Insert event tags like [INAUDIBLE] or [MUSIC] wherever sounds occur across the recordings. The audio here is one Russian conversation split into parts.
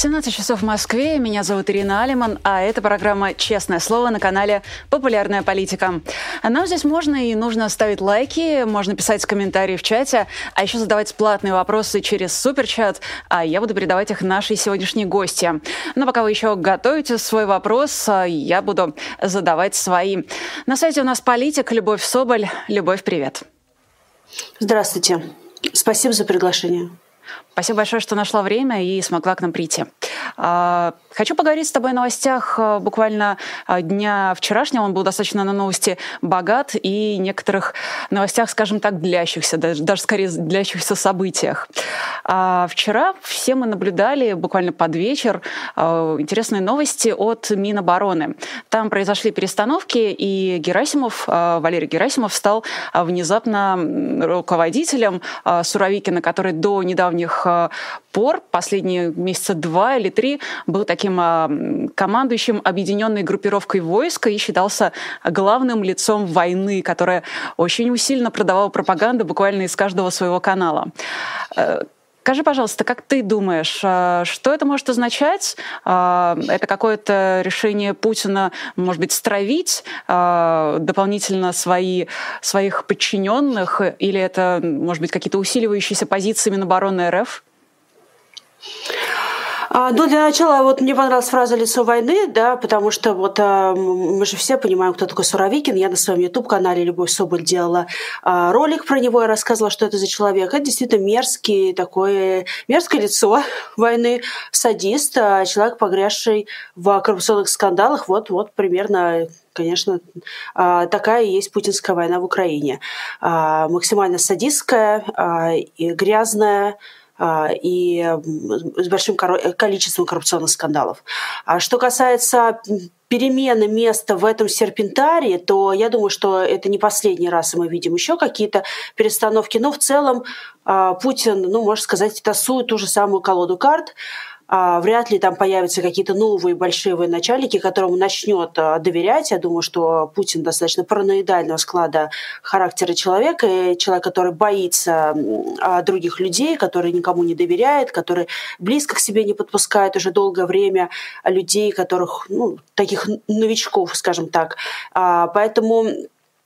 17 часов в Москве. Меня зовут Ирина Алиман, а это программа «Честное слово» на канале «Популярная политика». Нам здесь можно и нужно ставить лайки, можно писать комментарии в чате, а еще задавать платные вопросы через суперчат, а я буду передавать их нашей сегодняшней гости. Но пока вы еще готовите свой вопрос, я буду задавать свои. На сайте у нас политик Любовь Соболь. Любовь, привет. Здравствуйте. Спасибо за приглашение. Спасибо большое, что нашла время и смогла к нам прийти. А, хочу поговорить с тобой о новостях а, буквально а, дня вчерашнего. Он был достаточно на новости богат и некоторых новостях, скажем так, длящихся, даже, даже скорее длящихся событиях. Вчера все мы наблюдали буквально под вечер интересные новости от Минобороны. Там произошли перестановки, и Герасимов, Валерий Герасимов стал внезапно руководителем Суровикина, который до недавних пор, последние месяца два или три, был таким а, командующим объединенной группировкой войска и считался главным лицом войны, которая очень усиленно продавала пропаганду буквально из каждого своего канала. Э, скажи, пожалуйста, как ты думаешь, а, что это может означать? А, это какое-то решение Путина, может быть, стравить дополнительно свои, своих подчиненных, или это, может быть, какие-то усиливающиеся позиции Минобороны РФ? А, ну, для начала, вот мне понравилась фраза «лицо войны», да, потому что вот а, мы же все понимаем, кто такой Суровикин. Я на своем YouTube-канале «Любовь Соболь» делала а, ролик про него, я рассказывала, что это за человек. Это действительно мерзкий такой, мерзкое лицо войны, садист, а, человек, погрязший в коррупционных скандалах. Вот, вот примерно конечно, а, такая и есть путинская война в Украине. А, максимально садистская, грязная, и с большим количеством коррупционных скандалов. А что касается перемены места в этом серпентарии, то я думаю, что это не последний раз, и мы видим еще какие-то перестановки. Но в целом а, Путин, ну, можно сказать, тасует ту же самую колоду карт. А, вряд ли там появятся какие-то новые большие военачальники, которым начнет а, доверять. Я думаю, что Путин достаточно параноидального склада характера человека, и человек, который боится а, других людей, который никому не доверяет, который близко к себе не подпускает уже долгое время людей, которых, ну, таких новичков, скажем так. Поэтому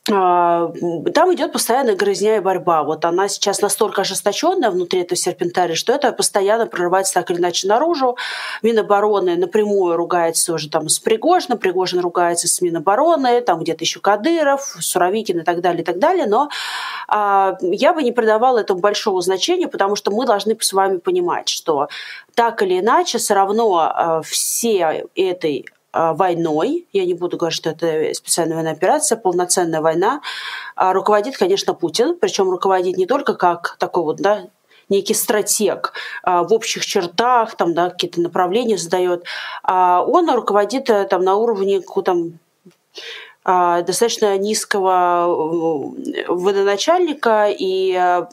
там идет постоянная грызня и борьба. Вот она сейчас настолько ожесточенная внутри этого серпентария, что это постоянно прорывается так или иначе наружу. Минобороны напрямую ругается уже там с Пригожиным, Пригожин ругается с Минобороны, там где-то еще Кадыров, Суровикин и так далее, и так далее. Но а, я бы не придавала этому большого значения, потому что мы должны с вами понимать, что так или иначе все равно а, все этой а, войной, я не буду говорить, что это специальная военная операция, полноценная война, а, руководит, конечно, Путин, причем руководит не только как такой вот, да, некий стратег а, в общих чертах, там, да, какие-то направления задает, он руководит э, там, на уровне там, достаточно низкого э, водоначальника, и э,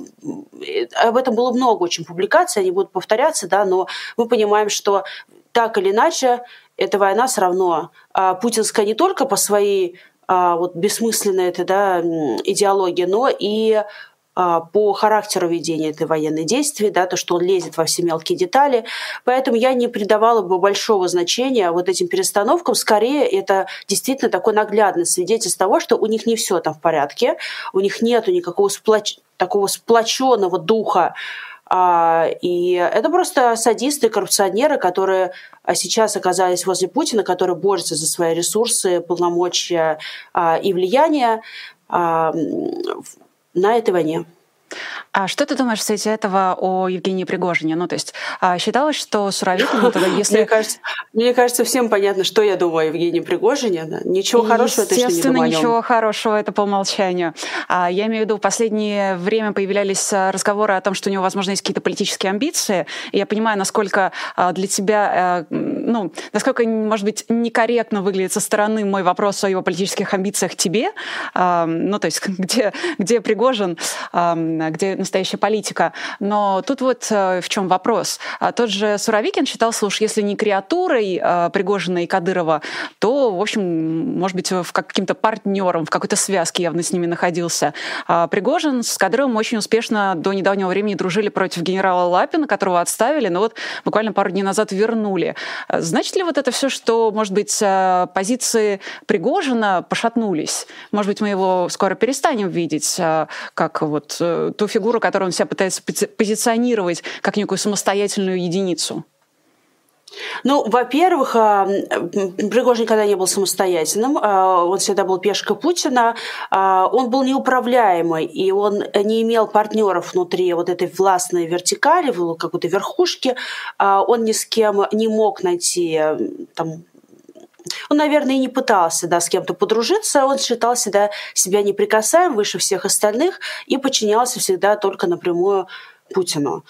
об этом было много очень публикаций, они будут повторяться, да, но мы понимаем, что так или иначе эта война все равно а, путинская не только по своей а, вот бессмысленной этой да, идеологии, но и а, по характеру ведения этой военной действия, да, то, что он лезет во все мелкие детали. Поэтому я не придавала бы большого значения вот этим перестановкам. Скорее, это действительно такое наглядное свидетельство того, что у них не все там в порядке, у них нет никакого сплоч... такого сплоченного духа и это просто садисты, коррупционеры, которые сейчас оказались возле Путина, которые борются за свои ресурсы, полномочия а, и влияние а, на этой войне. А что ты думаешь в свете этого о Евгении Пригожине? Ну, то есть а, считалось, что Суровикин, [LAUGHS] если... мне, кажется, мне кажется, всем понятно, что я думаю о Евгении Пригожине. Ничего хорошего точно не думаю ничего хорошего, это по умолчанию. А, я имею в виду, в последнее время появлялись а, разговоры о том, что у него, возможно, есть какие-то политические амбиции. И я понимаю, насколько для тебя, ну, насколько, может быть, некорректно выглядит со стороны мой вопрос о его политических амбициях тебе. Ну, то есть [LAUGHS] где, где Пригожин, где настоящая политика. Но тут вот в чем вопрос. Тот же Суровикин считал, что уж если не креатурой Пригожина и Кадырова, то, в общем, может быть, в каким-то партнером, в какой-то связке явно с ними находился. Пригожин с Кадыровым очень успешно до недавнего времени дружили против генерала Лапина, которого отставили, но вот буквально пару дней назад вернули. Значит ли вот это все, что, может быть, позиции Пригожина пошатнулись? Может быть, мы его скоро перестанем видеть как вот э, ту фигуру, которую он себя пытается позиционировать как некую самостоятельную единицу? Ну, во-первых, а, Пригожин никогда не был самостоятельным, а, он всегда был пешкой Путина, а, он был неуправляемый, и он не имел партнеров внутри вот этой властной вертикали, какой-то верхушки, он ни с кем не мог найти там, он, наверное, и не пытался да, с кем-то подружиться, он считал себя, себя неприкасаемым выше всех остальных и подчинялся всегда только напрямую Путину.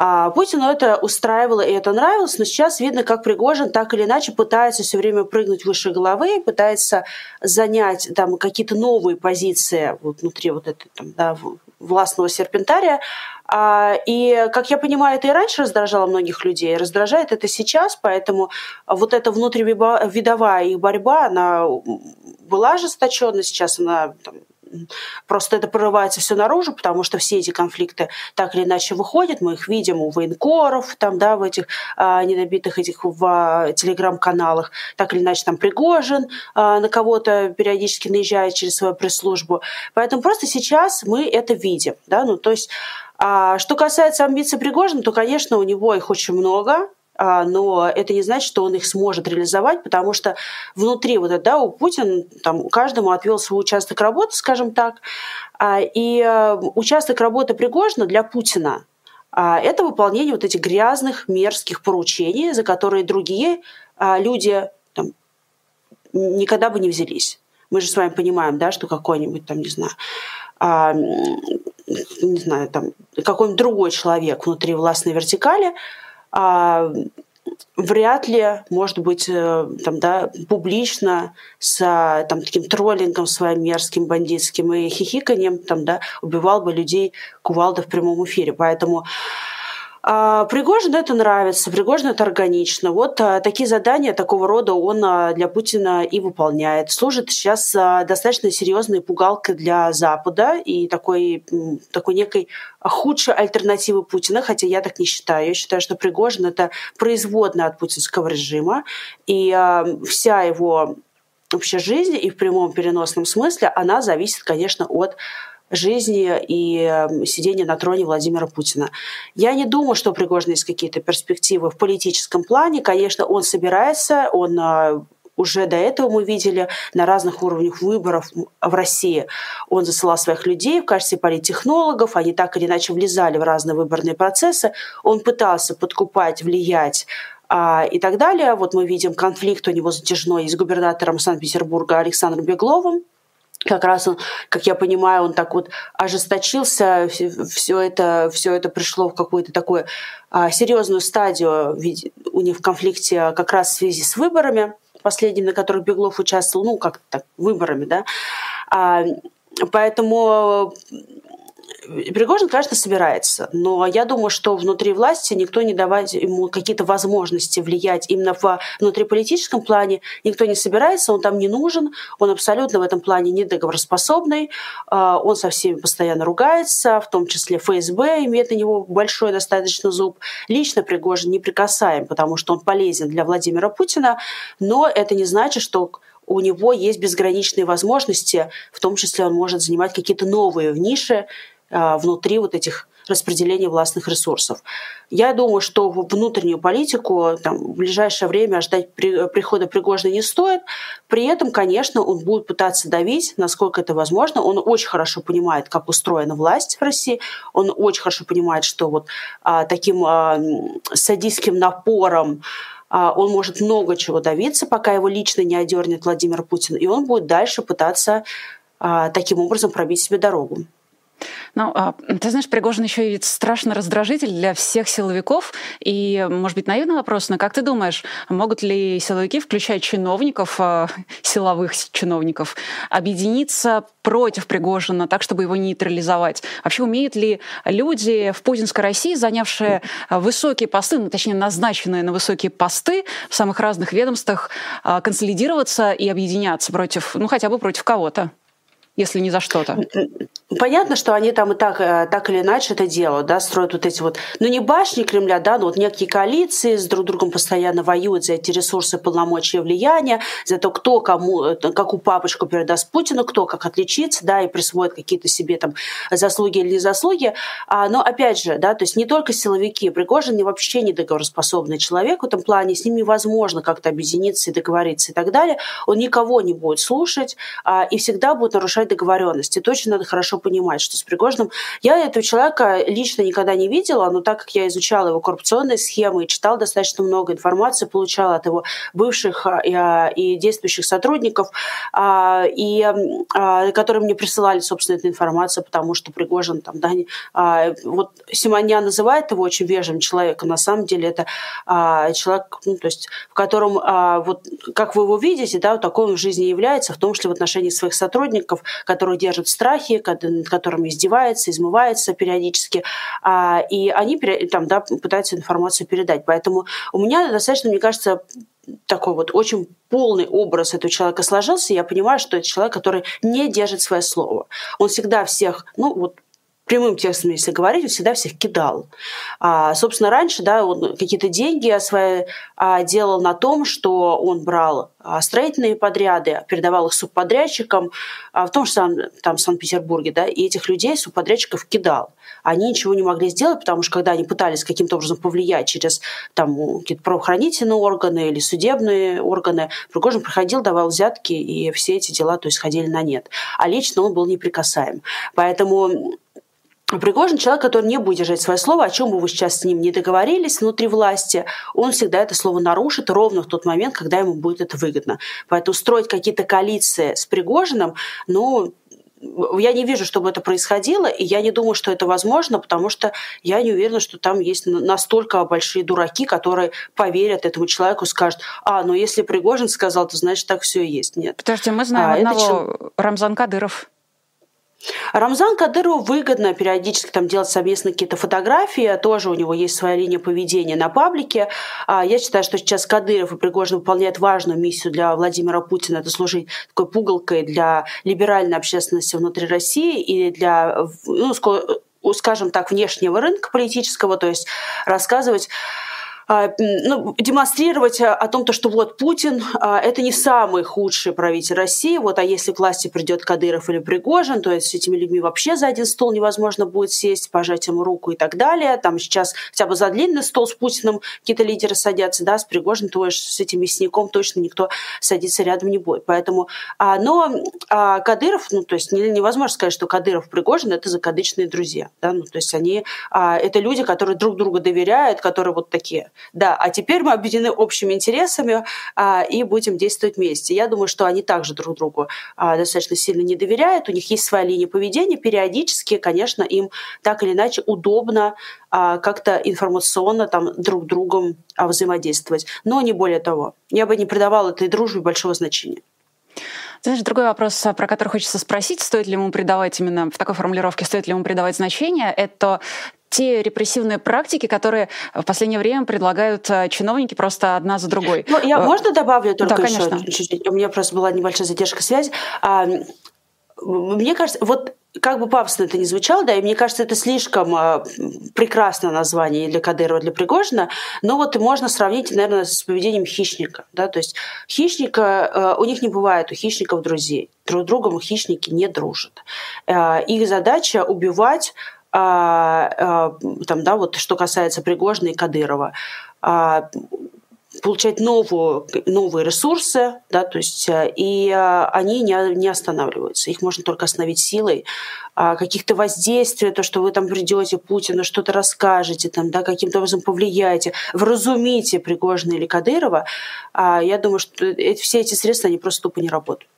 А Путину это устраивало и это нравилось, но сейчас видно, как Пригожин так или иначе пытается все время прыгнуть выше головы, пытается занять там какие-то новые позиции вот внутри вот этого там, да, властного серпентария. А, и, как я понимаю, это и раньше раздражало многих людей, раздражает это сейчас, поэтому вот эта внутривидовая их борьба, она была ожесточена, сейчас она там, Просто это прорывается все наружу, потому что все эти конфликты так или иначе выходят. Мы их видим у военкоров, там, да, в этих а, недобитых этих в а, телеграм-каналах. Так или иначе там Пригожин а, на кого-то периодически наезжает через свою пресс-службу. Поэтому просто сейчас мы это видим. Да? Ну, то есть, а, что касается амбиций Пригожина, то, конечно, у него их очень много. А, но это не значит, что он их сможет реализовать, потому что внутри вот это, да, у Путина там каждому отвел свой участок работы, скажем так, а, и э, участок работы Пригожина для Путина а, это выполнение вот этих грязных, мерзких поручений, за которые другие люди там, никогда бы не взялись. Мы же с вами понимаем, да, что какой-нибудь там, не знаю, не знаю, там, какой-нибудь другой человек внутри властной вертикали – вряд ли, может быть, э, там, да, публично с там, таким троллингом своим мерзким, бандитским и хихиканием там, да, убивал бы людей кувалда в прямом эфире. Поэтому а, Пригожин это нравится, Пригожин это органично. Вот а, такие задания такого рода он а, для Путина и выполняет. Служит сейчас достаточно серьезной пугалкой для Запада и такой, такой некой худшей альтернативы Путина, хотя я так не считаю. Я считаю, что Пригожин это производная от путинского режима, и вся его вообще жизнь и в прямом переносном смысле, она зависит, конечно, от жизни и эм, сидения на троне Владимира Путина. Я не думаю, что у Пригожина есть какие-то перспективы в политическом плане. Конечно, он собирается, он э, уже до этого мы видели на разных уровнях выборов в России. Он засылал своих людей в качестве политтехнологов, они так или иначе влезали в разные выборные процессы. Он пытался подкупать, влиять а, и так далее. Вот мы видим конфликт у него затяжной с губернатором Санкт-Петербурга Александром Бегловым, как раз он, как я понимаю, он так вот ожесточился, все это, все это пришло в какую-то такую а, серьезную стадию у них в конфликте как раз в связи с выборами последними, на которых Беглов участвовал, ну, как так, выборами, да. А, поэтому Пригожин, конечно, собирается, но я думаю, что внутри власти никто не давать ему какие-то возможности влиять именно в внутриполитическом плане, никто не собирается, он там не нужен, он абсолютно в этом плане недоговороспособный, а, он со всеми постоянно ругается, в том числе ФСБ имеет на него большой достаточно зуб. Лично Пригожин не прикасаем, потому что он полезен для Владимира Путина, но это не значит, что у него есть безграничные возможности, в том числе он может занимать какие-то новые ниши, внутри вот этих распределения властных ресурсов. Я думаю, что внутреннюю политику там, в ближайшее время ждать при, прихода Пригожина не стоит. При этом, конечно, он будет пытаться давить, насколько это возможно. Он очень хорошо понимает, как устроена власть в России. Он очень хорошо понимает, что вот а, таким а, садистским напором а, он может много чего давиться, пока его лично не одернет Владимир Путин. И он будет дальше пытаться а, таким образом пробить себе дорогу. Ну, а, ты знаешь, Пригожин еще и страшно раздражитель для всех силовиков. И, может быть, наивный вопрос, но как ты думаешь, могут ли силовики, включая чиновников, а, силовых чиновников, объединиться против Пригожина так, чтобы его нейтрализовать? Вообще, умеют ли люди в путинской России, занявшие высокие посты, ну, точнее, назначенные на высокие посты в самых разных ведомствах, консолидироваться и объединяться против, ну, хотя бы против кого-то? Если не за что-то? Понятно, что они там и так, э, так или иначе это делают, да, строят вот эти вот, ну не башни Кремля, да, но вот некие коалиции с друг другом постоянно воюют за эти ресурсы полномочия влияния, за то, кто кому, э, какую папочку передаст Путину, кто как отличится, да, и присвоит какие-то себе там заслуги или не заслуги. А, но опять же, да, то есть не только силовики, Пригожин не вообще не договороспособный человек в этом плане, с ним невозможно как-то объединиться и договориться и так далее. Он никого не будет слушать а, и всегда будет нарушать договоренности. Точно надо хорошо понимать, что с Пригожиным... Я этого человека лично никогда не видела, но так как я изучала его коррупционные схемы и читала достаточно много информации, получала от его бывших а, и действующих сотрудников, а, и а, которые мне присылали, собственно, эту информацию, потому что Пригожин там, да, вот Симонян называет его очень вежливым человеком, на самом деле это человек, ну, то есть, в котором, вот, как вы его видите, да, вот такой он в жизни является, в том числе в отношении своих сотрудников, которых держат в страхе, над которыми издевается, измывается периодически, а, и они там, да, пытаются информацию передать. Поэтому у меня достаточно, мне кажется, такой вот очень полный образ этого человека сложился, я понимаю, что это человек, который не держит свое слово. Он всегда всех, ну вот прямым текстом, если говорить, он всегда всех кидал. А, собственно, раньше да, он какие-то деньги свои а, делал на том, что он брал а, строительные подряды, передавал их субподрядчикам, а, в том же самом там, Санкт-Петербурге, да, и этих людей, субподрядчиков, кидал. Они ничего не могли сделать, потому что когда они пытались каким-то образом повлиять через там, какие-то правоохранительные органы или судебные органы, Пригожин приходил, давал взятки, и все эти дела то есть, ходили на нет. А лично он был неприкасаем. Поэтому Пригожин человек, который не будет держать свое слово, о чем бы вы сейчас с ним не договорились внутри власти, он всегда это слово нарушит ровно в тот момент, когда ему будет это выгодно. Поэтому строить какие-то коалиции с Пригожиным, ну, я не вижу, чтобы это происходило, и я не думаю, что это возможно, потому что я не уверена, что там есть настолько большие дураки, которые поверят этому человеку, скажут, а, ну если Пригожин сказал, то значит так все и есть. Нет. Подождите, мы знаем а, одного чел... Рамзан Кадыров. Рамзан Кадырову выгодно периодически там делать совместно какие-то фотографии, тоже у него есть своя линия поведения на паблике. А, я считаю, что сейчас Кадыров и Пригожин выполняют важную миссию для Владимира Путина, это служить такой пугалкой для либеральной общественности внутри России и для, ну, скажем так, внешнего рынка политического, то есть рассказывать ну, демонстрировать а, о том, то, что вот Путин а, – это не самый худший правитель России, вот, а если к власти придет Кадыров или Пригожин, то есть с этими людьми вообще за один стол невозможно будет сесть, пожать ему руку и так далее. Там сейчас хотя бы за длинный стол с Путиным какие-то лидеры садятся, да, с Пригожиным, то есть с этим мясником точно никто садиться рядом не будет. Поэтому, но Кадыров, ну, то есть невозможно сказать, что Кадыров и Пригожин – это закадычные друзья, да, ну, то есть они, это люди, которые друг другу доверяют, которые вот такие да, а теперь мы объединены общими интересами а, и будем действовать вместе. Я думаю, что они также друг другу а, достаточно сильно не доверяют, у них есть своя линия поведения, периодически, конечно, им так или иначе удобно а, как-то информационно там друг другом а, взаимодействовать, но не более того. Я бы не придавала этой дружбе большого значения. Знаешь, другой вопрос, про который хочется спросить, стоит ли ему придавать именно в такой формулировке, стоит ли ему придавать значение, это те репрессивные практики, которые в последнее время предлагают э, чиновники просто одна за другой. Ну, я э, можно добавлю только да, еще чуть-чуть? У меня просто была небольшая задержка связи. А, мне кажется, вот как бы пафосно это не звучало, да, и мне кажется, это слишком э, прекрасное название для Кадырова, для Пригожина, но вот можно сравнить, наверное, с поведением хищника, да, то есть хищника, э, у них не бывает у хищников друзей, друг другом хищники не дружат. Э, их задача убивать там, да, вот что касается Пригожина и Кадырова, а, получать новую, новые ресурсы, да, то есть э, и они не, не останавливаются. Их можно только остановить силой. каких-то воздействий, то, что вы там придете Путину, что-то расскажете, там, да, каким-то образом повлияете, вразумите Пригожина или Кадырова, я думаю, что все эти средства, они просто тупо не работают.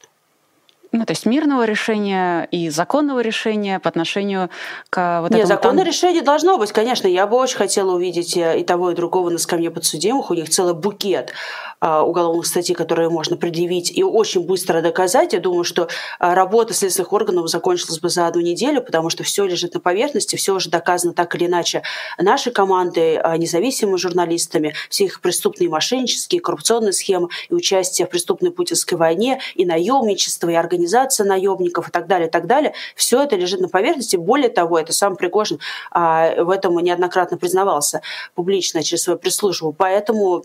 Ну, то есть мирного решения и законного решения по отношению к вот Нет, этому... законное там... решение должно быть, конечно. Я бы очень хотела увидеть э, и того, и другого на скамье подсудимых. У них целый букет а, уголовных статей, которые можно предъявить и очень быстро доказать. Я думаю, что работа следственных органов закончилась бы за одну неделю, потому что все лежит на поверхности, все уже доказано так или иначе нашей командой, независимыми журналистами, все их преступные мошеннические, коррупционные схемы и участие в преступной путинской войне, и наемничество, и организация организация наемников и так далее, и так далее. Все это лежит на поверхности. Более того, это сам Пригожин а, в этом неоднократно признавался публично через свою пресс-службу. Поэтому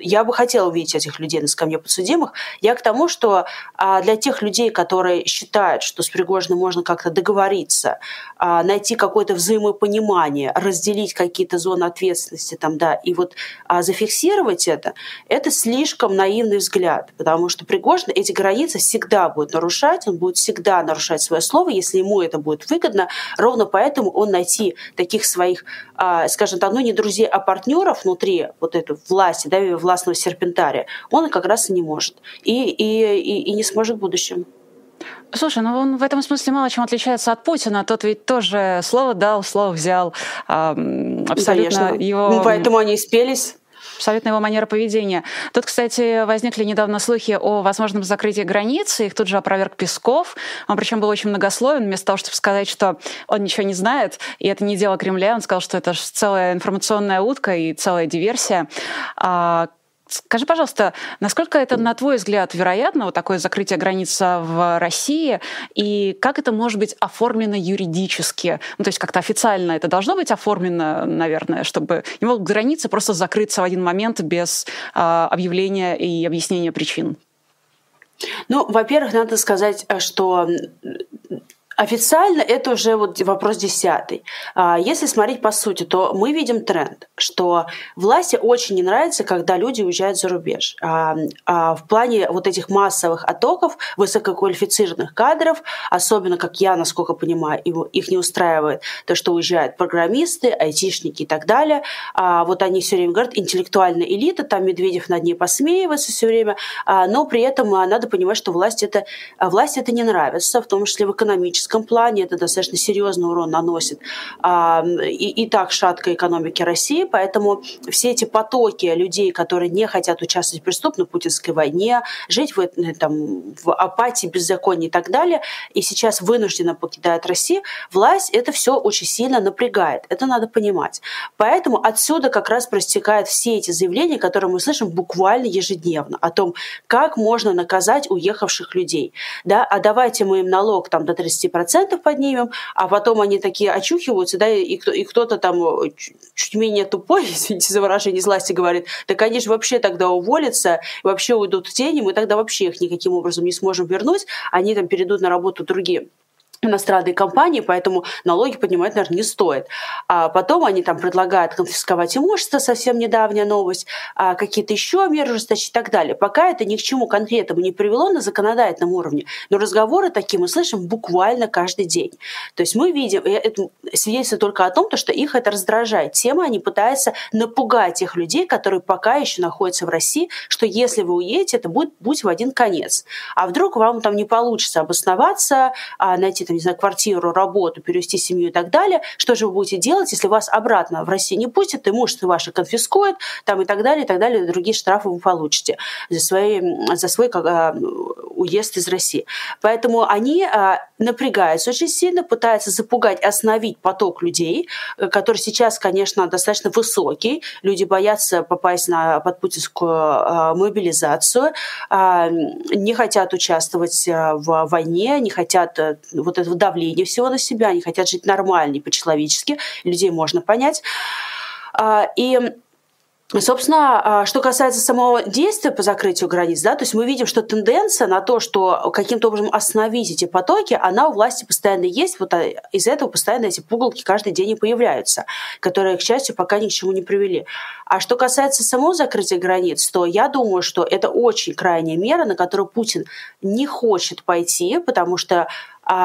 я бы хотела увидеть этих людей на скамье подсудимых. Я к тому, что а, для тех людей, которые считают, что с Пригожиным можно как-то договориться, а, найти какое-то взаимопонимание, разделить какие-то зоны ответственности там, да, и вот а, зафиксировать это, это слишком наивный взгляд, потому что Пригожин эти границы всегда будет нарушать, он будет всегда нарушать свое слово, если ему это будет выгодно. Ровно поэтому он найти таких своих, скажем так, ну не друзей, а партнеров внутри вот этой власти, власти, да, властного серпентария, он как раз и не может. И, и, и, и не сможет в будущем. Слушай, ну он в этом смысле мало чем отличается от Путина. Тот ведь тоже слово дал, слово взял. Абсолютно Конечно. его... Ну, поэтому они и спелись абсолютно его манера поведения. Тут, кстати, возникли недавно слухи о возможном закрытии границы, их тут же опроверг Песков. Он причем был очень многословен, вместо того, чтобы сказать, что он ничего не знает, и это не дело Кремля, он сказал, что это целая информационная утка и целая диверсия. А Скажи, пожалуйста, насколько это, на твой взгляд, вероятно, вот такое закрытие границы в России, и как это может быть оформлено юридически? Ну, то есть как-то официально это должно быть оформлено, наверное, чтобы не могут границы просто закрыться в один момент без э, объявления и объяснения причин? Ну, во-первых, надо сказать, что Официально это уже вот вопрос десятый. А, если смотреть по сути, то мы видим тренд, что власти очень не нравится, когда люди уезжают за рубеж. А, а в плане вот этих массовых оттоков высококвалифицированных кадров, особенно, как я, насколько понимаю, их не устраивает то, что уезжают программисты, айтишники и так далее. Вот они все время говорят, интеллектуальная элита, там Медведев над ней посмеивается все время, но при этом надо понимать, что власть это, власть это не нравится, в том числе в экономическом экономическом плане это достаточно серьезный урон наносит а, и, и так шаткой экономики России, поэтому все эти потоки людей, которые не хотят участвовать в преступной путинской войне, жить в, там, в апатии, беззаконии и так далее, и сейчас вынужденно покидают Россию, власть это все очень сильно напрягает. Это надо понимать. Поэтому отсюда как раз простекают все эти заявления, которые мы слышим буквально ежедневно о том, как можно наказать уехавших людей. Да? А давайте мы им налог там, до 30 10% поднимем, а потом они такие очухиваются, да, и, кто, и кто-то там э, чуть менее тупой, [LAUGHS] извините за выражение, из власти говорит, так они же вообще тогда уволятся, вообще уйдут в тени, мы тогда вообще их никаким образом не сможем вернуть, они там перейдут на работу другие иностранные компании, поэтому налоги поднимать, наверное, не стоит. А потом они там предлагают конфисковать имущество, совсем недавняя новость, а какие-то еще меры ужесточить и так далее. Пока это ни к чему конкретному не привело на законодательном уровне, но разговоры такие мы слышим буквально каждый день. То есть мы видим, это свидетельствует только о том, что их это раздражает. Тема они пытаются напугать тех людей, которые пока еще находятся в России, что если вы уедете, это будет путь в один конец. А вдруг вам там не получится обосноваться, а найти там не знаю, квартиру, работу, перевести семью и так далее, что же вы будете делать, если вас обратно в Россию не пустят, имущество ваше конфискуют, там и так далее, и так далее, другие штрафы вы получите за, свои, за свой как, а, уезд из России. Поэтому они а, напрягаются очень сильно, пытаются запугать, остановить поток людей, э, который сейчас, конечно, достаточно высокий. Люди боятся попасть на подпутинскую а, мобилизацию, не хотят участвовать в войне, не хотят а, вот этого давления всего на себя, они хотят жить нормально и по-человечески, людей можно понять. А, и Собственно, а, что касается самого действия по закрытию границ, да, то есть мы видим, что тенденция на то, что каким-то образом остановить эти потоки, она у власти постоянно есть. Вот а, из этого постоянно эти пугалки каждый день и появляются, которые, к счастью, пока ни к чему не привели. А что касается самого закрытия границ, то я думаю, что это очень крайняя мера, на которую Путин не хочет пойти, потому что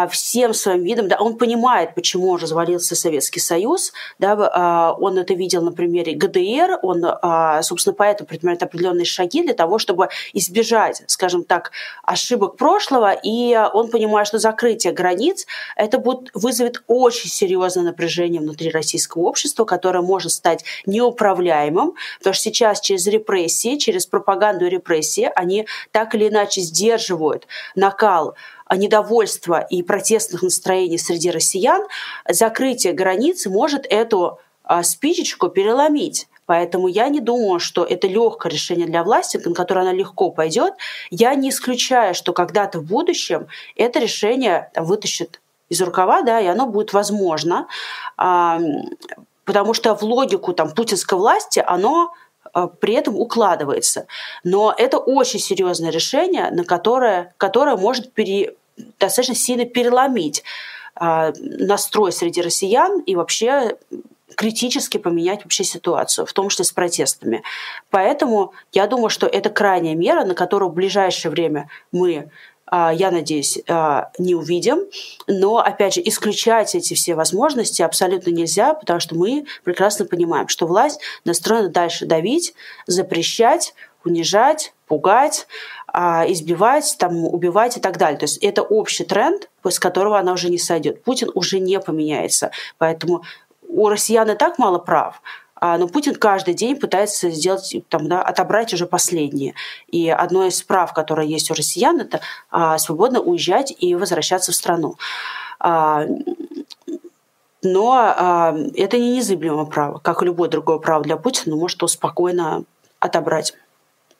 всем своим видом, да, он понимает, почему развалился Советский Союз, да, а, он это видел на примере ГДР, он, а, собственно, поэтому предпринимает определенные шаги для того, чтобы избежать, скажем так, ошибок прошлого, и он понимает, что закрытие границ это будет, вызовет очень серьезное напряжение внутри российского общества, которое может стать неуправляемым, потому что сейчас через репрессии, через пропаганду и репрессии они так или иначе сдерживают накал недовольства и протестных настроений среди россиян, закрытие границ может эту а, спичечку переломить. Поэтому я не думаю, что это легкое решение для власти, на которое она легко пойдет. Я не исключаю, что когда-то в будущем это решение вытащит из рукава, да, и оно будет возможно, потому что в логику там, путинской власти оно а, при этом укладывается. Но это очень серьезное решение, на которое, которое может пере, достаточно сильно переломить а, настрой среди россиян и вообще критически поменять вообще ситуацию, в том числе с протестами. Поэтому я думаю, что это крайняя мера, на которую в ближайшее время мы а, я надеюсь, а, не увидим. Но, опять же, исключать эти все возможности абсолютно нельзя, потому что мы прекрасно понимаем, что власть настроена дальше давить, запрещать, унижать, пугать, избивать, там, убивать и так далее. То есть это общий тренд, с которого она уже не сойдет. Путин уже не поменяется. Поэтому у россиян и так мало прав, а, но Путин каждый день пытается сделать, там, да, отобрать уже последние. И одно из прав, которое есть у россиян, это а, свободно уезжать и возвращаться в страну. А, но а, это не незыблемое право, как и любое другое право для Путина, может его спокойно отобрать.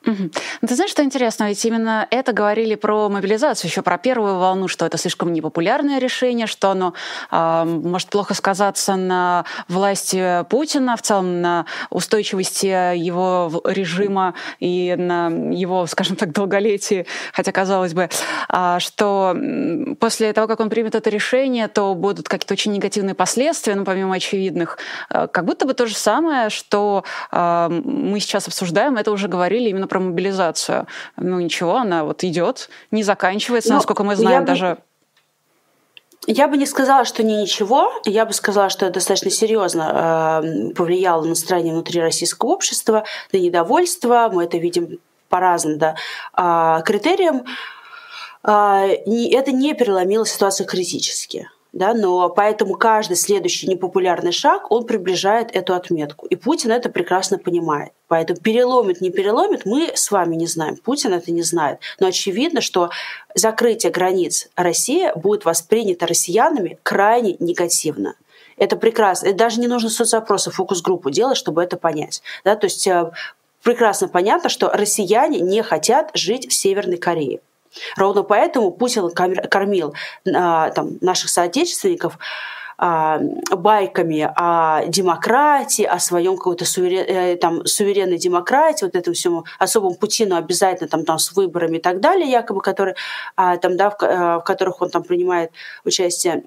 Угу. Ты знаешь, что интересно? Ведь именно это говорили про мобилизацию, еще про первую волну, что это слишком непопулярное решение, что оно э, может плохо сказаться на власти Путина, в целом на устойчивости его режима и на его, скажем так, долголетии, хотя казалось бы, э, что после того, как он примет это решение, то будут какие-то очень негативные последствия, ну, помимо очевидных. Э, как будто бы то же самое, что э, мы сейчас обсуждаем, это уже говорили именно про мобилизацию. Ну ничего, она вот идет, не заканчивается, Но ну, насколько мы знаем, даже я бы не сказала, что не ничего. Я бы сказала, что это достаточно серьезно э, повлияло на настроение внутри российского общества, на недовольство. Мы это видим по разным да, э, критериям. Э, это не переломило ситуацию критически да, но поэтому каждый следующий непопулярный шаг, он приближает эту отметку. И Путин это прекрасно понимает. Поэтому переломит, не переломит, мы с вами не знаем. Путин это не знает. Но очевидно, что закрытие границ России будет воспринято россиянами крайне негативно. Это прекрасно. Это даже не нужно соцопросы, фокус-группу делать, чтобы это понять. Да? То есть э, прекрасно понятно, что россияне не хотят жить в Северной Корее. Ровно поэтому Путин кормил а, там, наших соотечественников а, байками о демократии, о своем какой-то суверен, э, там, суверенной демократии, вот этому всему особому Путину обязательно там, там с выборами и так далее, якобы, которые, а, там, да, в, э, в которых он там принимает участие,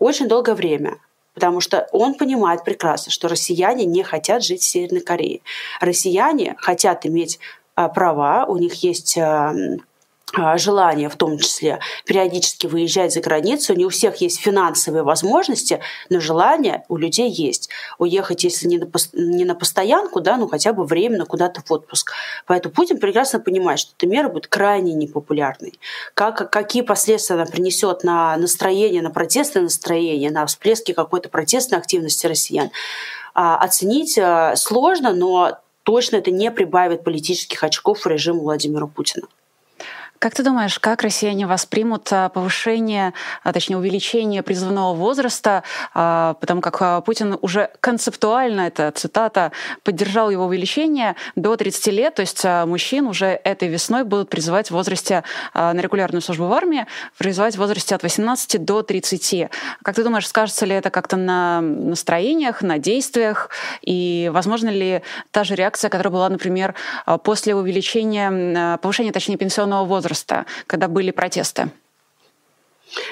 очень долгое время потому что он понимает прекрасно, что россияне не хотят жить в Северной Корее. Россияне хотят иметь а, права, у них есть а, а, желание в том числе периодически выезжать за границу. Не у всех есть финансовые возможности, но желание у людей есть. Уехать, если не на, не на постоянку, да, ну хотя бы временно куда-то в отпуск. Поэтому Путин прекрасно понимает, что эта мера будет крайне непопулярной. Как, какие последствия она принесет на настроение, на протестное настроение, на всплески какой-то протестной активности россиян, оценить сложно, но точно это не прибавит политических очков режиму Владимира Путина. Как ты думаешь, как россияне воспримут а, повышение, а, точнее увеличение призывного возраста, а, потому как Путин уже концептуально, это цитата, поддержал его увеличение до 30 лет, то есть мужчин уже этой весной будут призывать в возрасте на регулярную службу в армии, призывать в возрасте от 18 до 30. Как ты думаешь, скажется ли это как-то на настроениях, на действиях, и возможно ли та же реакция, которая была, например, после увеличения, повышения, точнее, пенсионного возраста? Возраста, когда были протесты?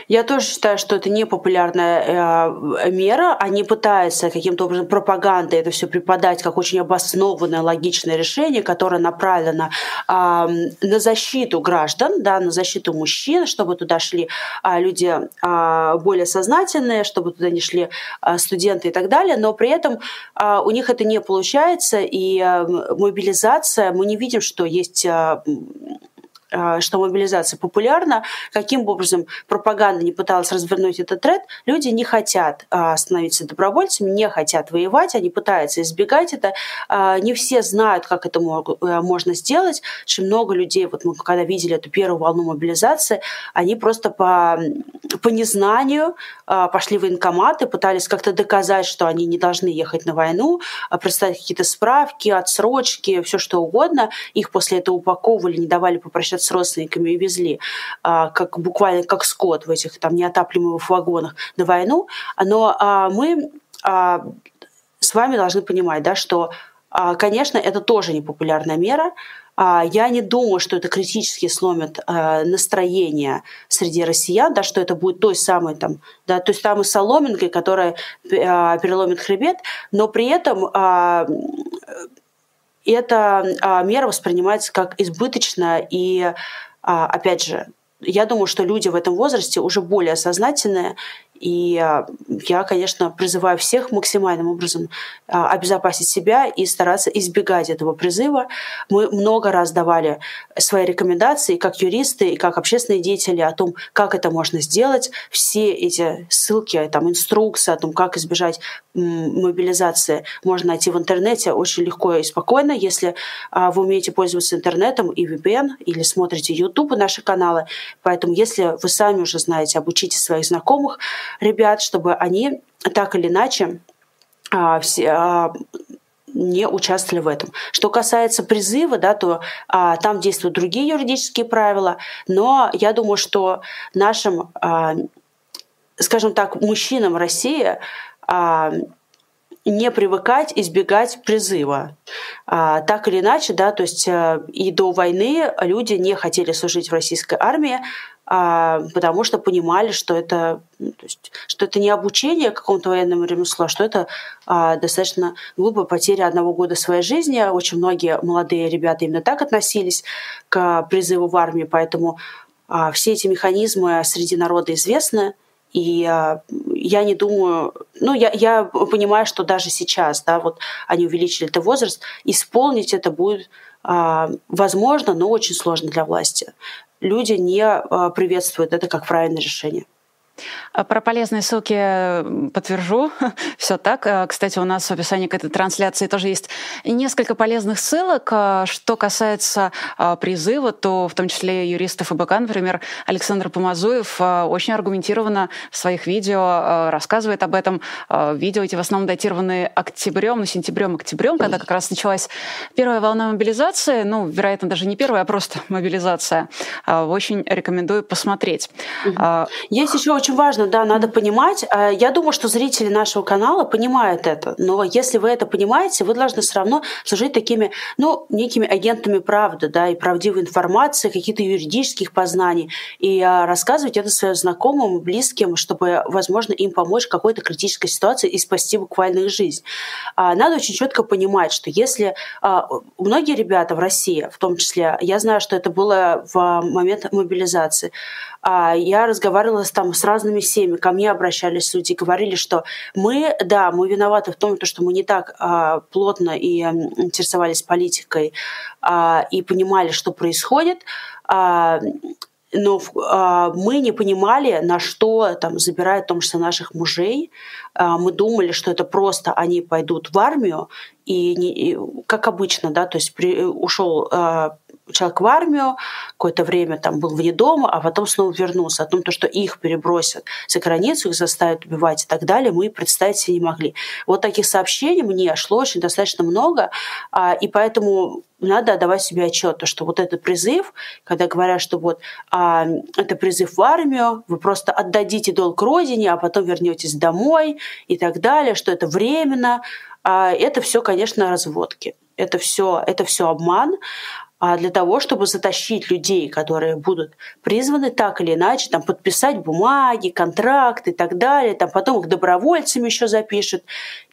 Я тоже считаю, что это непопулярная э, мера. Они пытаются каким-то образом пропагандой это все преподать как очень обоснованное, логичное решение, которое направлено э, на защиту граждан, да, на защиту мужчин, чтобы туда шли э, люди э, более сознательные, чтобы туда не шли э, студенты и так далее. Но при этом э, у них это не получается, и э, мобилизация, мы не видим, что есть э, что мобилизация популярна, каким бы образом пропаганда не пыталась развернуть этот тренд, люди не хотят а, становиться добровольцами, не хотят воевать, они пытаются избегать это. А, не все знают, как это э, можно сделать. Очень много людей, вот мы когда видели эту первую волну мобилизации, они просто по, по незнанию пошли в военкоматы, пытались как-то доказать, что они не должны ехать на войну, представить какие-то справки, отсрочки, все что угодно. Их после этого упаковывали, не давали попрощаться с родственниками и везли, а, как буквально как скот в этих там неотапливаемых вагонах на войну. Но а, мы а, с вами должны понимать, да, что, конечно, это тоже непопулярная мера. Я не думаю, что это критически сломит настроение среди россиян, да, что это будет той самой, там, да, той самой соломинкой, которая переломит хребет, но при этом эта мера воспринимается как избыточная и, а, опять же, я думаю, что люди в этом возрасте уже более сознательные, и а, я, конечно, призываю всех максимальным образом а, обезопасить себя и стараться избегать этого призыва. Мы много раз давали свои рекомендации, как юристы и как общественные деятели, о том, как это можно сделать. Все эти ссылки, там, инструкции о том, как избежать мобилизации, можно найти в интернете очень легко и спокойно, если а, вы умеете пользоваться интернетом и VPN, или смотрите YouTube и наши каналы. Поэтому, если вы сами уже знаете, обучите своих знакомых, ребят, чтобы они так или иначе а, все, а, не участвовали в этом. Что касается призыва, да, то а, там действуют другие юридические правила, но я думаю, что нашим, а, скажем так, мужчинам России не привыкать избегать призыва. А, так или иначе, да, то есть а, и до войны люди не хотели служить в российской армии, а, потому что понимали, что это, ну, то есть, что это не обучение какому-то военному ремеслу, а что это а, достаточно глупая потеря одного года своей жизни. Очень многие молодые ребята именно так относились к призыву в армию, поэтому а, все эти механизмы среди народа известны. И а, я не думаю, ну, я, я понимаю, что даже сейчас, да, вот они увеличили этот возраст, исполнить это будет а, возможно, но очень сложно для власти люди не а, приветствуют это как правильное решение. А про полезные ссылки подтвержу. [LAUGHS] Все так. А, кстати, у нас в описании к этой трансляции тоже есть несколько полезных ссылок. Что касается призыва, то в том числе юристов ИБК, например, Александр Помазуев очень аргументированно в своих видео рассказывает об этом. Видео эти в основном датированы октябрем, ну, сентябрем, октябрем, когда как раз началась первая волна мобилизации. Ну, вероятно, даже не первая, а просто [LAUGHS] мобилизация. Очень рекомендую посмотреть. Есть еще очень очень важно, да, надо понимать. Э, я думаю, что зрители нашего канала понимают это, но если вы это понимаете, вы должны все равно служить такими, ну, некими агентами правды, да, и правдивой информации, каких-то юридических познаний, и э, рассказывать это своим знакомым, близким, чтобы, возможно, им помочь в какой-то критической ситуации и спасти буквально их жизнь. А, надо очень четко понимать, что если а, многие ребята в России, в том числе, я знаю, что это было в момент мобилизации, а, я разговаривала там с разными семьями, ко мне обращались люди, говорили, что мы, да, мы виноваты в том, что мы не так а, плотно и интересовались политикой а, и понимали, что происходит, но мы не понимали, на что там забирают в том числе наших мужей. мы думали, что это просто они пойдут в армию, и, не, и как обычно, да, то есть при, ушел человек в армию, какое-то время там был вне дома, а потом снова вернулся. О том, то, что их перебросят за границу, их заставят убивать и так далее, мы представить себе не могли. Вот таких сообщений мне шло очень достаточно много, а, и поэтому надо отдавать себе отчет, что вот этот призыв, когда говорят, что вот а, это призыв в армию, вы просто отдадите долг родине, а потом вернетесь домой и так далее, что это временно, а, это все, конечно, разводки. Это все, это все обман. А для того, чтобы затащить людей, которые будут призваны так или иначе там, подписать бумаги, контракты и так далее, там, потом их добровольцами еще запишут,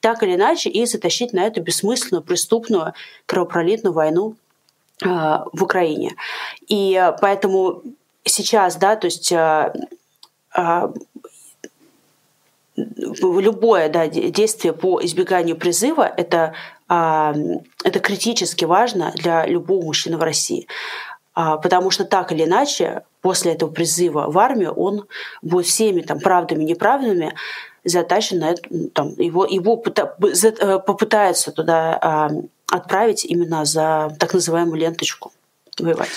так или иначе, и затащить на эту бессмысленную, преступную, кровопролитную войну э, в Украине. И поэтому сейчас, да, то есть э, э, любое да, действие по избеганию призыва это, это критически важно для любого мужчины в России. А, потому что так или иначе, после этого призыва в армию, он будет всеми там, правдами и неправдами затащен на это, там, его, его э, попытаются туда а, отправить именно за так называемую ленточку воевать.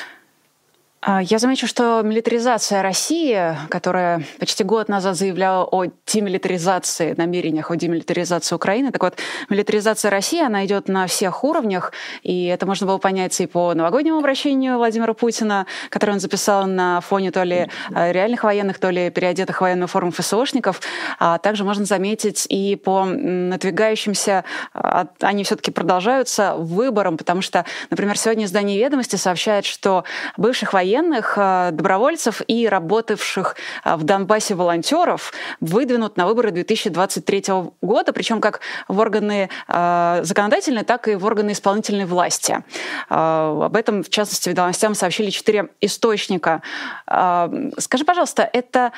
А, я замечу, что милитаризация России, которая почти год назад заявляла о демилитаризации, намерениях о демилитаризации Украины, так вот, милитаризация России, она идет на всех уровнях, и это можно было понять и по новогоднему обращению Владимира Путина, которое он записал на фоне то ли э, реальных военных, то ли переодетых в военную форму ФСОшников, а также можно заметить и по надвигающимся, а, они все-таки продолжаются, выборам, потому что, например, сегодня издание «Ведомости» сообщает, что бывших военных военных, э, добровольцев и работавших э, в Донбассе волонтеров выдвинут на выборы 2023 года, причем как в органы э, законодательной, так и в органы исполнительной власти. Об этом, в частности, ведомостям сообщили четыре источника. Скажи, пожалуйста, это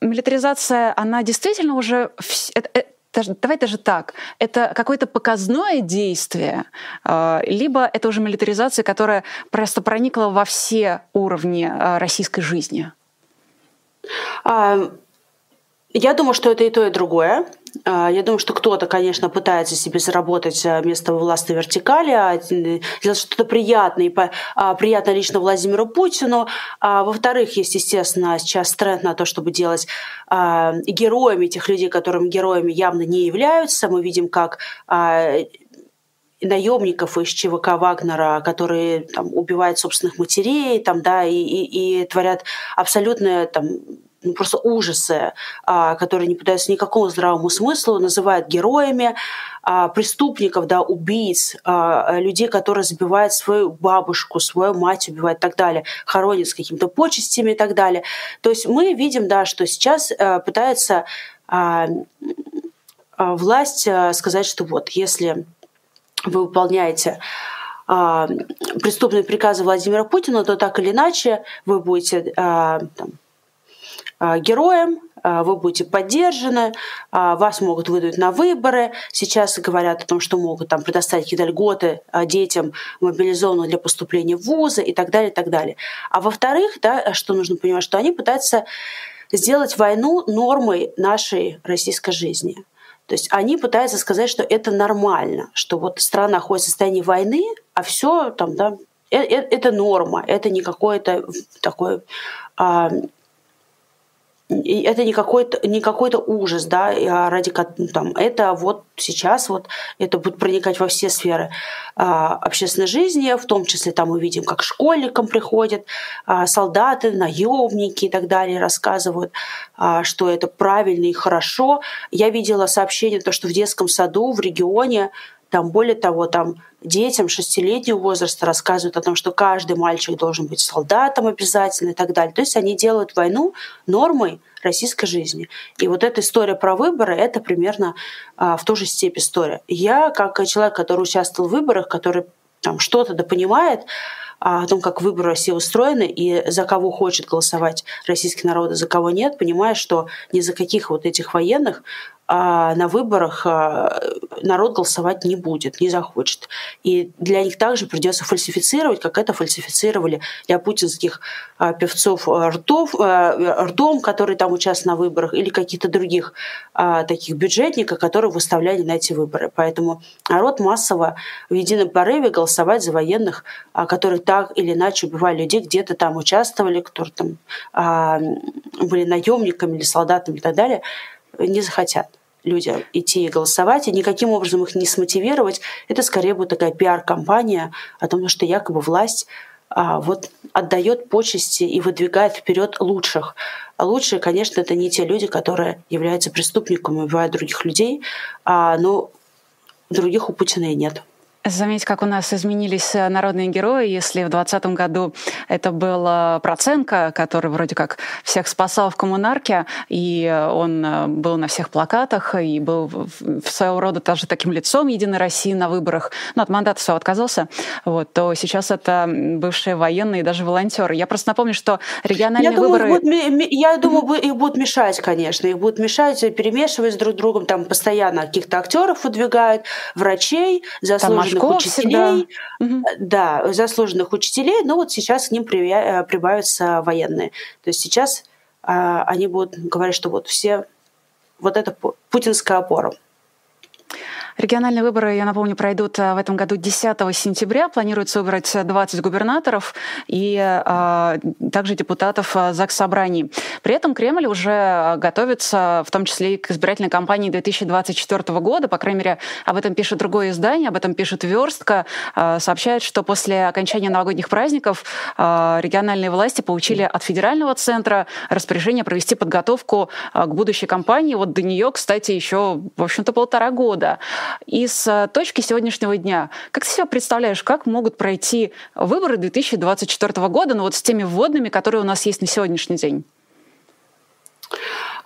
милитаризация, она действительно уже даже, давай даже так, это какое-то показное действие, а, либо это уже милитаризация, которая просто проникла во все уровни а, российской жизни? А, я думаю, что это и то, и другое. А, я думаю, что кто-то, конечно, пытается себе заработать а, место в властной вертикали, а, сделать что-то приятное, приятно лично Владимиру Путину. Во-вторых, есть, естественно, сейчас тренд на то, чтобы делать героями тех людей, которым героями явно не являются. Мы видим, как наемников из ЧВК Вагнера, которые там, убивают собственных матерей там, да, и, и, и творят абсолютно там, ну, просто ужасы, а, которые не поддаются никакому здравому смыслу, называют героями а, преступников, да, убийц, а, людей, которые забивают свою бабушку, свою мать убивают и так далее, хоронят с какими-то почестями и так далее. То есть мы видим, да, что сейчас пытается власть сказать, что вот если вы выполняете преступные приказы Владимира Путина, то так или иначе вы будете там, героем, а, вы будете поддержаны, а, вас могут выдать на выборы. Сейчас говорят о том, что могут там, предоставить какие-то льготы детям, мобилизованным для поступления в вузы и так далее, и так далее. А во-вторых, да, что нужно понимать, что они пытаются сделать войну нормой нашей российской жизни. То есть они пытаются сказать, что это нормально, что вот страна находится в состоянии войны, а все там, да, э, э, это норма, это не какое-то такое это не какой-то не какой-то ужас, да, а ради ну, там это вот сейчас вот это будет проникать во все сферы а, общественной жизни, в том числе там мы видим, как школьникам приходят а, солдаты, наемники и так далее, рассказывают, а, что это правильно и хорошо. Я видела сообщение, то, что в детском саду в регионе там, более того, там детям шестилетнего возраста рассказывают о том, что каждый мальчик должен быть солдатом обязательно и так далее. То есть они делают войну нормой российской жизни. И вот эта история про выборы — это примерно а, в ту же степь история. Я, как человек, который участвовал в выборах, который там что-то да понимает, а, о том, как выборы России устроены и за кого хочет голосовать российский народ, и за кого нет, понимая, что ни за каких вот этих военных а на выборах а, народ голосовать не будет, не захочет. И для них также придется фальсифицировать, как это фальсифицировали для путинских а, певцов ртов, ртом, которые там участвуют на выборах, или каких-то других таких бюджетников, которые выставляли на эти выборы. Поэтому народ массово в едином порыве голосовать за военных, которые так или иначе убивали людей, где-то там участвовали, которые там были наемниками или солдатами и так далее – не захотят люди идти и голосовать, и никаким образом их не смотивировать, это скорее будет такая пиар-компания о том, что якобы власть а, вот отдает почести и выдвигает вперед лучших. А лучшие, конечно, это не те люди, которые являются преступниками, убивают других людей, а, но других у Путина и нет. Заметь, как у нас изменились э, народные герои. Если в 2020 году это был э, Проценко, который вроде как всех спасал в коммунарке, и он э, был на всех плакатах, и был в своего рода даже таким лицом Единой России на выборах, но от мандата все отказался, вот, то сейчас это бывшие военные и даже волонтеры. Я просто напомню, что региональные я выборы... Думаю, будут, я думаю, их будут мешать, конечно. Их будут мешать, перемешивать друг с другом. Там постоянно каких-то актеров выдвигают, врачей, заслуженных заслуженных учителей, всегда. да, заслуженных учителей, но вот сейчас к ним э, прибавятся военные. То есть сейчас а, они будут говорить, что вот все, вот это путинская опора. Региональные выборы, я напомню, пройдут э, в этом году 10 сентября. Планируется выбрать 20 губернаторов и а, также депутатов э, ЗАГС Собраний. При этом Кремль уже готовится, в том числе и к избирательной кампании 2024 года. По крайней мере, об этом пишет другое издание, об этом пишет Верстка. А, сообщает, что после окончания новогодних праздников а, региональные власти получили от федерального центра распоряжение провести подготовку к будущей кампании. Вот до нее, кстати, еще, в общем-то, полтора года. И с э, точки сегодняшнего дня, как ты себе представляешь, как могут пройти выборы 2024 года, ну вот с теми вводными, которые у нас есть на сегодняшний день?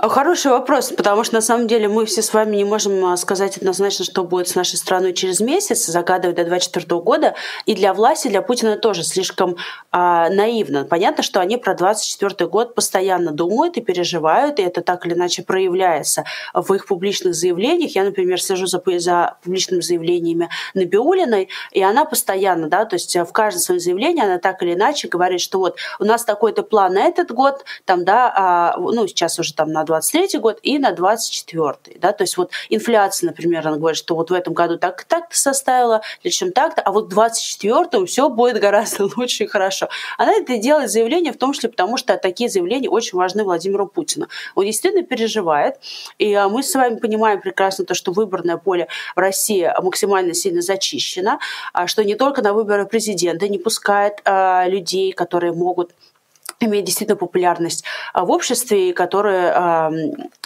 Хороший вопрос, потому что на самом деле мы все с вами не можем а, сказать однозначно, что будет с нашей страной через месяц, загадывать до 2024 года. И для власти, для Путина тоже слишком а, наивно. Понятно, что они про 2024 год постоянно думают и переживают, и это так или иначе проявляется в их публичных заявлениях. Я, например, слежу за, за публичными заявлениями Набиулиной, и она постоянно, да, то есть в каждом своем заявлении она так или иначе говорит, что вот у нас такой-то план на этот год, там, да, а, ну, сейчас уже там на 23 год и на 24 да, то есть вот инфляция, например, она говорит, что вот в этом году так так-то составила, чем так-то, а вот в 24 все будет гораздо [LAUGHS] лучше и хорошо. Она это делает заявление в том числе потому, что такие заявления очень важны Владимиру Путину. Он действительно переживает, и а, мы с вами понимаем прекрасно то, что выборное поле в России максимально сильно зачищено, а что не только на выборы президента не пускает а, людей, которые могут имеет действительно популярность а, в обществе, которые а,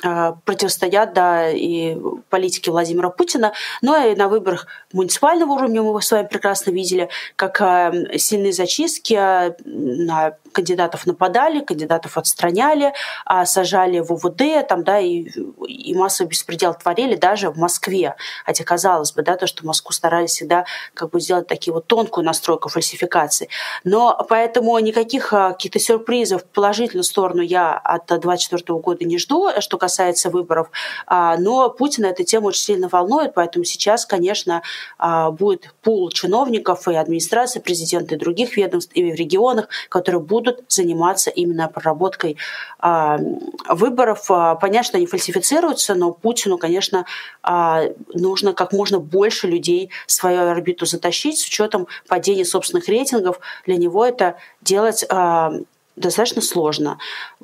а, противостоят да, и политике Владимира Путина, но и на выборах муниципального уровня мы с вами прекрасно видели, как сильные зачистки на кандидатов нападали, кандидатов отстраняли, сажали в УВД, там, да, и, и массовый беспредел творили даже в Москве. Хотя, казалось бы, да, то, что Москву старались всегда как бы сделать такие вот тонкую настройку фальсификации. Но поэтому никаких каких-то сюрпризов в положительную сторону я от 2024 года не жду, что касается выборов. А, но Путина эта тема очень сильно волнует, поэтому сейчас, конечно, а, будет пул чиновников и администрации президента, и других ведомств, и в регионах, которые будут заниматься именно проработкой а, выборов. Понятно, что они фальсифицируются, но Путину, конечно, нужно как можно больше людей в свою орбиту затащить с учетом падения собственных рейтингов. Для него это делать достаточно сложно.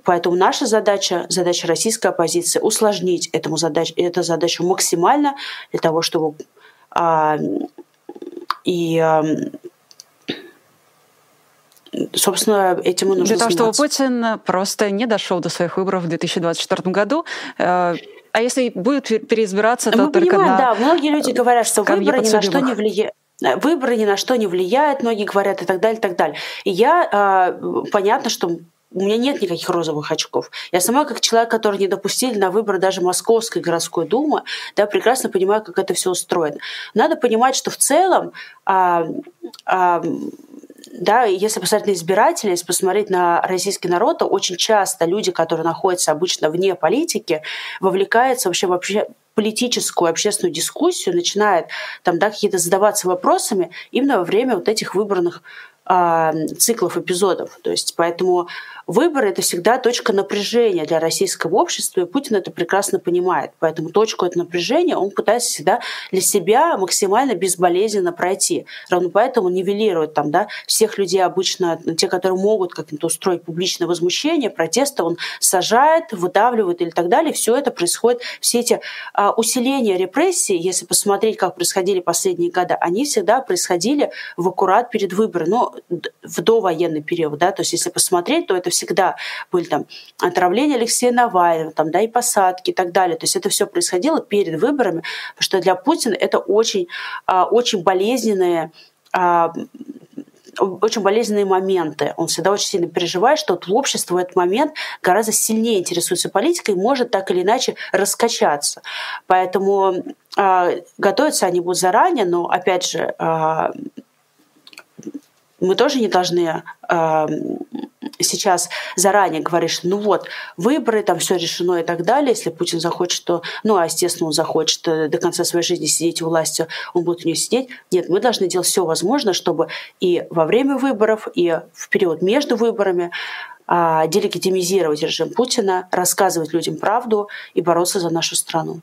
Поэтому наша задача, задача российской оппозиции, усложнить этому задач, эту задачу максимально для того, чтобы а, и а, собственно, этим и нужно Для того, чтобы Путин просто не дошел до своих выборов в 2024 году. Э, а если будет переизбираться, то Мы только понимаем, на... да, многие люди говорят, что выборы ни на что не влияют выборы ни на что не влияют, многие говорят и так далее, и так далее. И я, а, понятно, что у меня нет никаких розовых очков. Я сама, как человек, который не допустили на выборы даже Московской городской думы, да, прекрасно понимаю, как это все устроено. Надо понимать, что в целом а, а, да, если посмотреть на избирателей, если посмотреть на российский народ, то очень часто люди, которые находятся обычно вне политики, вовлекаются вообще вообще политическую общественную дискуссию, начинает там, да, какие-то задаваться вопросами именно во время вот этих выбранных а, циклов эпизодов. То есть поэтому выборы — это всегда точка напряжения для российского общества, и Путин это прекрасно понимает. Поэтому точку этого напряжения он пытается всегда для себя максимально безболезненно пройти. Равно поэтому нивелирует там, да, всех людей обычно, те, которые могут как-то устроить публичное возмущение, протесты, он сажает, выдавливает или так далее. Все это происходит, все эти а, усиления репрессий, если посмотреть, как происходили последние годы, они всегда происходили в аккурат перед выборами. Но в довоенный период, да, то есть если посмотреть, то это всегда были там отравления Алексея Навального, там, да, и посадки и так далее. То есть это все происходило перед выборами, потому что для Путина это очень, а, очень болезненные а, очень болезненные моменты. Он всегда очень сильно переживает, что вот общество в этот момент гораздо сильнее интересуется политикой и может так или иначе раскачаться. Поэтому э, готовиться они будут заранее, но опять же э, мы тоже не должны э, сейчас заранее говорить, что ну вот, выборы, там все решено и так далее. Если Путин захочет, то, ну, а естественно, он захочет э, до конца своей жизни сидеть у власти, он будет у нее сидеть. Нет, мы должны делать все возможное, чтобы и во время выборов, и в период между выборами э, делегитимизировать режим Путина, рассказывать людям правду и бороться за нашу страну.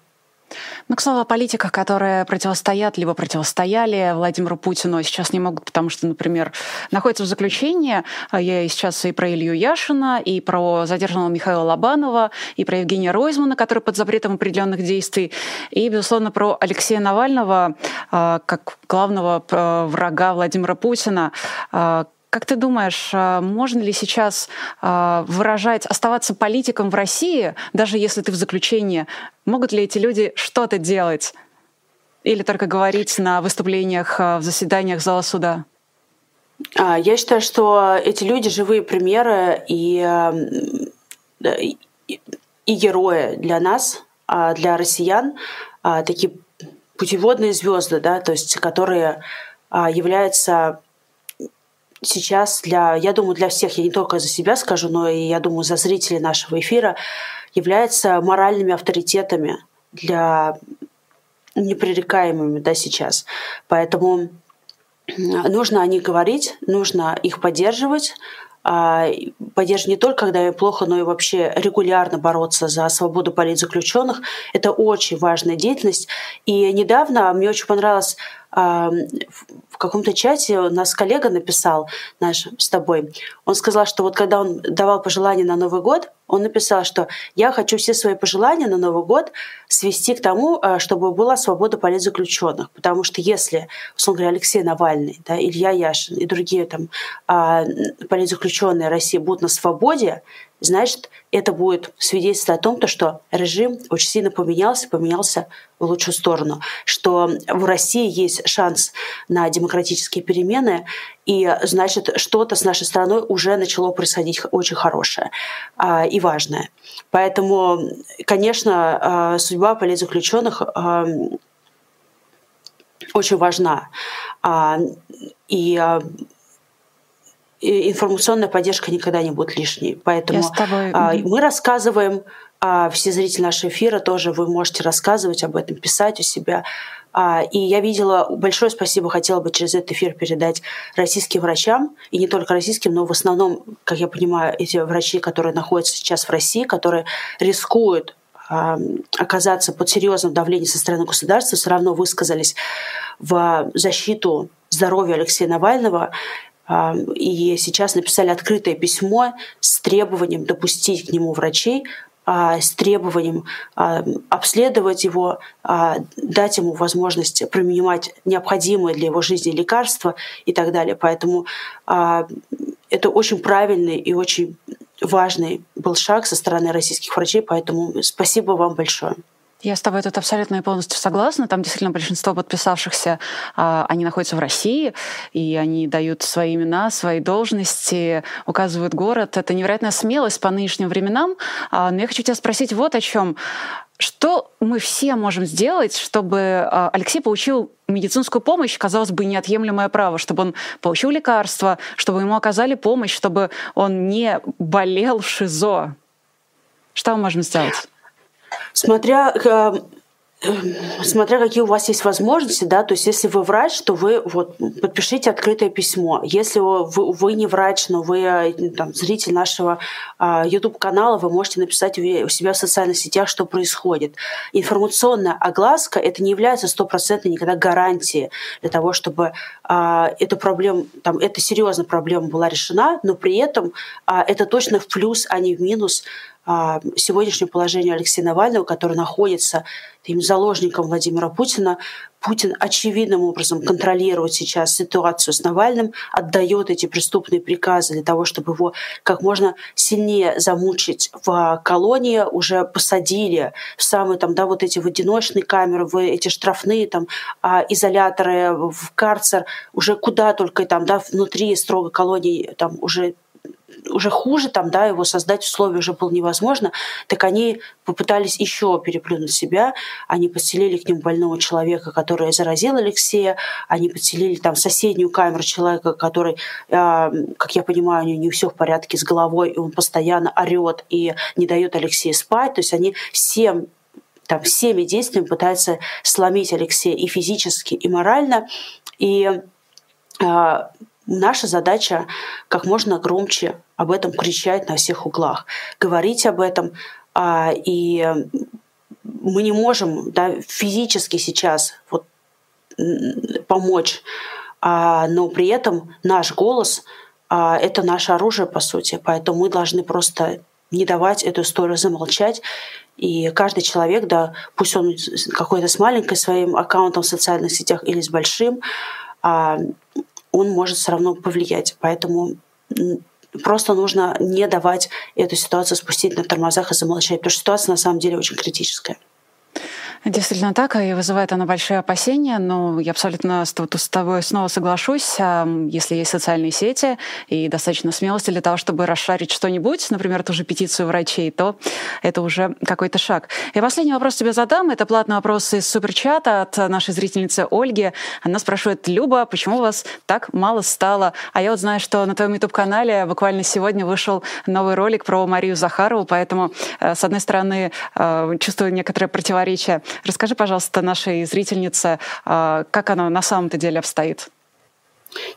Ну, к слову о политиках, которые противостоят, либо противостояли Владимиру Путину, сейчас не могут, потому что, например, находятся в заключении. А я сейчас и про Илью Яшина, и про задержанного Михаила Лобанова, и про Евгения Ройзмана, который под запретом определенных действий, и, безусловно, про Алексея Навального, а, как главного а, врага Владимира Путина, как ты думаешь, а, можно ли сейчас а, выражать, оставаться политиком в России, даже если ты в заключении? Могут ли эти люди что-то делать? Или только говорить на выступлениях, а, в заседаниях зала суда? Я считаю, что эти люди живые примеры и, и, и герои для нас, для россиян, такие путеводные звезды, да, то есть которые являются сейчас для, я думаю, для всех, я не только за себя скажу, но и, я думаю, за зрителей нашего эфира, являются моральными авторитетами для непререкаемыми да, сейчас. Поэтому нужно о них говорить, нужно их поддерживать, а, поддерживать не только, когда им плохо, но и вообще регулярно бороться за свободу политзаключенных. Это очень важная деятельность. И недавно мне очень понравилось в каком-то чате у нас коллега написал наш с тобой. Он сказал, что вот когда он давал пожелания на Новый год, он написал, что я хочу все свои пожелания на Новый год свести к тому, э, чтобы была свобода политзаключенных. Потому что если, условно говоря, Алексей Навальный, да, Илья Яшин и другие там а, политзаключенные России будут на свободе, значит, это будет свидетельство о том, что режим очень сильно поменялся, поменялся в лучшую сторону, что в России есть шанс на демократические перемены, и значит, что-то с нашей страной уже начало происходить очень хорошее а, и важное. Поэтому, конечно, а, судьба политзаключенных а, очень важна. А, и информационная поддержка никогда не будет лишней. Поэтому тобой... А, мы рассказываем, а, все зрители нашего эфира тоже вы можете рассказывать об этом, писать у себя. А, и я видела, большое спасибо хотела бы через этот эфир передать российским врачам, и не только российским, но в основном, как я понимаю, эти врачи, которые находятся сейчас в России, которые рискуют оказаться под серьезным давлением со стороны государства, все равно высказались в защиту здоровья Алексея Навального. И сейчас написали открытое письмо с требованием допустить к нему врачей, а, с требованием а, обследовать его, а, дать ему возможность принимать необходимые для его жизни лекарства и так далее. Поэтому это очень правильный и очень важный был шаг со стороны российских врачей, поэтому спасибо вам большое. Я с тобой тут абсолютно и полностью согласна. Там действительно большинство подписавшихся, а, они находятся в России, и они дают свои имена, свои должности, указывают город. Это невероятная смелость по нынешним временам. А, но я хочу тебя спросить вот о чем. Что мы все можем сделать, чтобы а, Алексей получил медицинскую помощь, казалось бы, неотъемлемое право, чтобы он получил лекарства, чтобы ему оказали помощь, чтобы он не болел в ШИЗО? Что мы можем сделать? Смотря э, смотря какие у вас есть возможности, да, то есть если вы врач, то вы вот подпишите открытое письмо. Если вы, вы не врач, но вы э, там, зритель нашего а, YouTube-канала, вы можете написать у себя в социальных сетях, что происходит. Информационная огласка это не является стопроцентной никогда гарантией для того, чтобы а, эта проблема, там, эта серьезная проблема была решена, но при этом а, это точно в плюс, а не в минус а, сегодняшнее положение Алексея Навального, который находится им заложником Владимира Путина, Путин очевидным образом контролирует сейчас ситуацию с Навальным, отдает эти преступные приказы для того, чтобы его как можно сильнее замучить в колонии, уже посадили в самые там, да, вот эти в одиночные камеры, в эти штрафные там а, изоляторы, в карцер, уже куда только там, да, внутри строго колонии там уже уже хуже, там, да, его создать условия уже было невозможно, так они попытались еще переплюнуть себя, они подселили к ним больного человека, который заразил Алексея, они подселили там соседнюю камеру человека, который, э, как я понимаю, у него не все в порядке с головой, и он постоянно орет и не дает Алексею спать, то есть они всем там, всеми действиями пытаются сломить Алексея и физически, и морально. И э, Наша задача как можно громче об этом кричать на всех углах, говорить об этом. А, и мы не можем да, физически сейчас вот, помочь, а, но при этом наш голос а, это наше оружие, по сути. Поэтому мы должны просто не давать эту историю замолчать. И каждый человек, да, пусть он какой-то с маленьким своим аккаунтом в социальных сетях или с большим, он может все равно повлиять. Поэтому просто нужно не давать эту ситуацию спустить на тормозах и замолчать, потому что ситуация на самом деле очень критическая. Действительно так, и вызывает она большие опасения, но я абсолютно с тобой снова соглашусь. Если есть социальные сети и достаточно смелости для того, чтобы расшарить что-нибудь, например, ту же петицию врачей, то это уже какой-то шаг. И последний вопрос тебе задам. Это платный вопрос из суперчата от нашей зрительницы Ольги. Она спрашивает, Люба, почему у вас так мало стало? А я вот знаю, что на твоем YouTube-канале буквально сегодня вышел новый ролик про Марию Захарову, поэтому, э, с одной стороны, э, чувствую некоторое противоречие Расскажи, пожалуйста, нашей зрительнице, а, как оно на самом-то деле обстоит.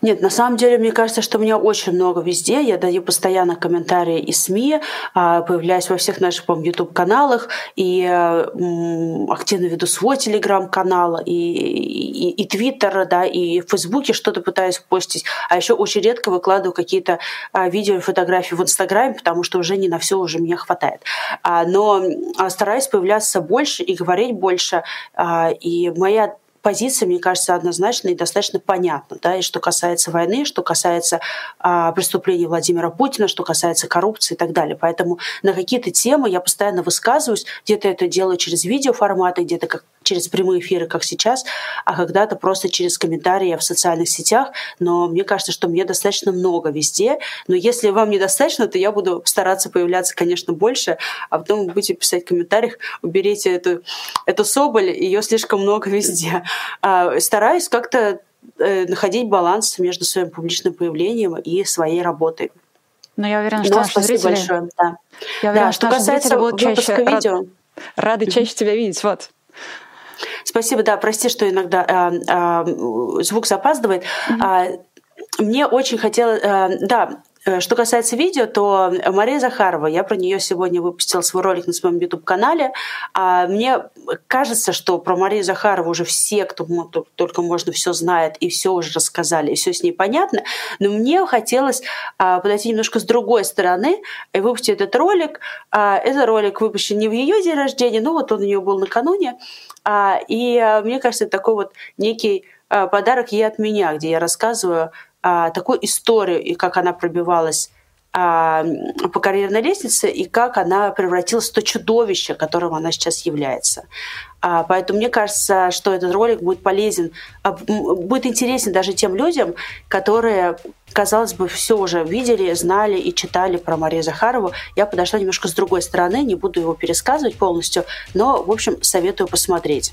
Нет, на самом деле, мне кажется, что меня очень много везде. Я даю постоянно комментарии и СМИ, а, появляюсь во всех наших, по YouTube-каналах, и активно веду свой телеграм-канал, и, и, и Твиттер, да, и в Фейсбуке что-то пытаюсь постить. А еще очень редко выкладываю какие-то а, видео и фотографии в Инстаграме, потому что уже не на все уже меня хватает. Но стараюсь появляться больше и говорить больше. И моя позиция, мне кажется, однозначна и достаточно понятна. Да? И что касается войны, что касается а, преступлений Владимира Путина, что касается коррупции и так далее. Поэтому на какие-то темы я постоянно высказываюсь. Где-то это делаю через видеоформаты, где-то как через прямые эфиры, как сейчас, а когда-то просто через комментарии в социальных сетях. Но мне кажется, что мне достаточно много везде. Но если вам недостаточно, то я буду стараться появляться, конечно, больше, а потом вы будете писать в комментариях, уберите эту, эту соболь, ее слишком много везде. А, стараюсь как-то э, находить баланс между своим публичным появлением и своей работой. Но я уверена, что Но наши зрители... большое, да. Я уверена, да, что, что наши зрители будут чаще видео... рад... рады чаще тебя видеть. Вот. Спасибо, да, прости, что иногда э, э, звук запаздывает. Mm-hmm. Мне очень хотелось, э, да, Э, что касается видео, то Мария Захарова, я про нее сегодня выпустила свой ролик на своем YouTube-канале. А мне кажется, что про Марию Захарову уже все, кто только можно, все знает и все уже рассказали, и все с ней понятно. Но мне хотелось подойти немножко с другой стороны и выпустить этот ролик. Этот ролик выпущен не в ее день рождения, но вот он у нее был накануне. А, и мне кажется, это такой вот некий подарок ей от меня, где я рассказываю а, такую историю и как она пробивалась по карьерной лестнице и как она превратилась в то чудовище, которым она сейчас является. А, поэтому мне кажется, что этот ролик будет полезен, а, будет интересен даже тем людям, которые, казалось бы, все уже видели, знали и читали про Марию Захарову. Я подошла немножко с другой стороны, не буду его пересказывать полностью, но, в общем, советую посмотреть.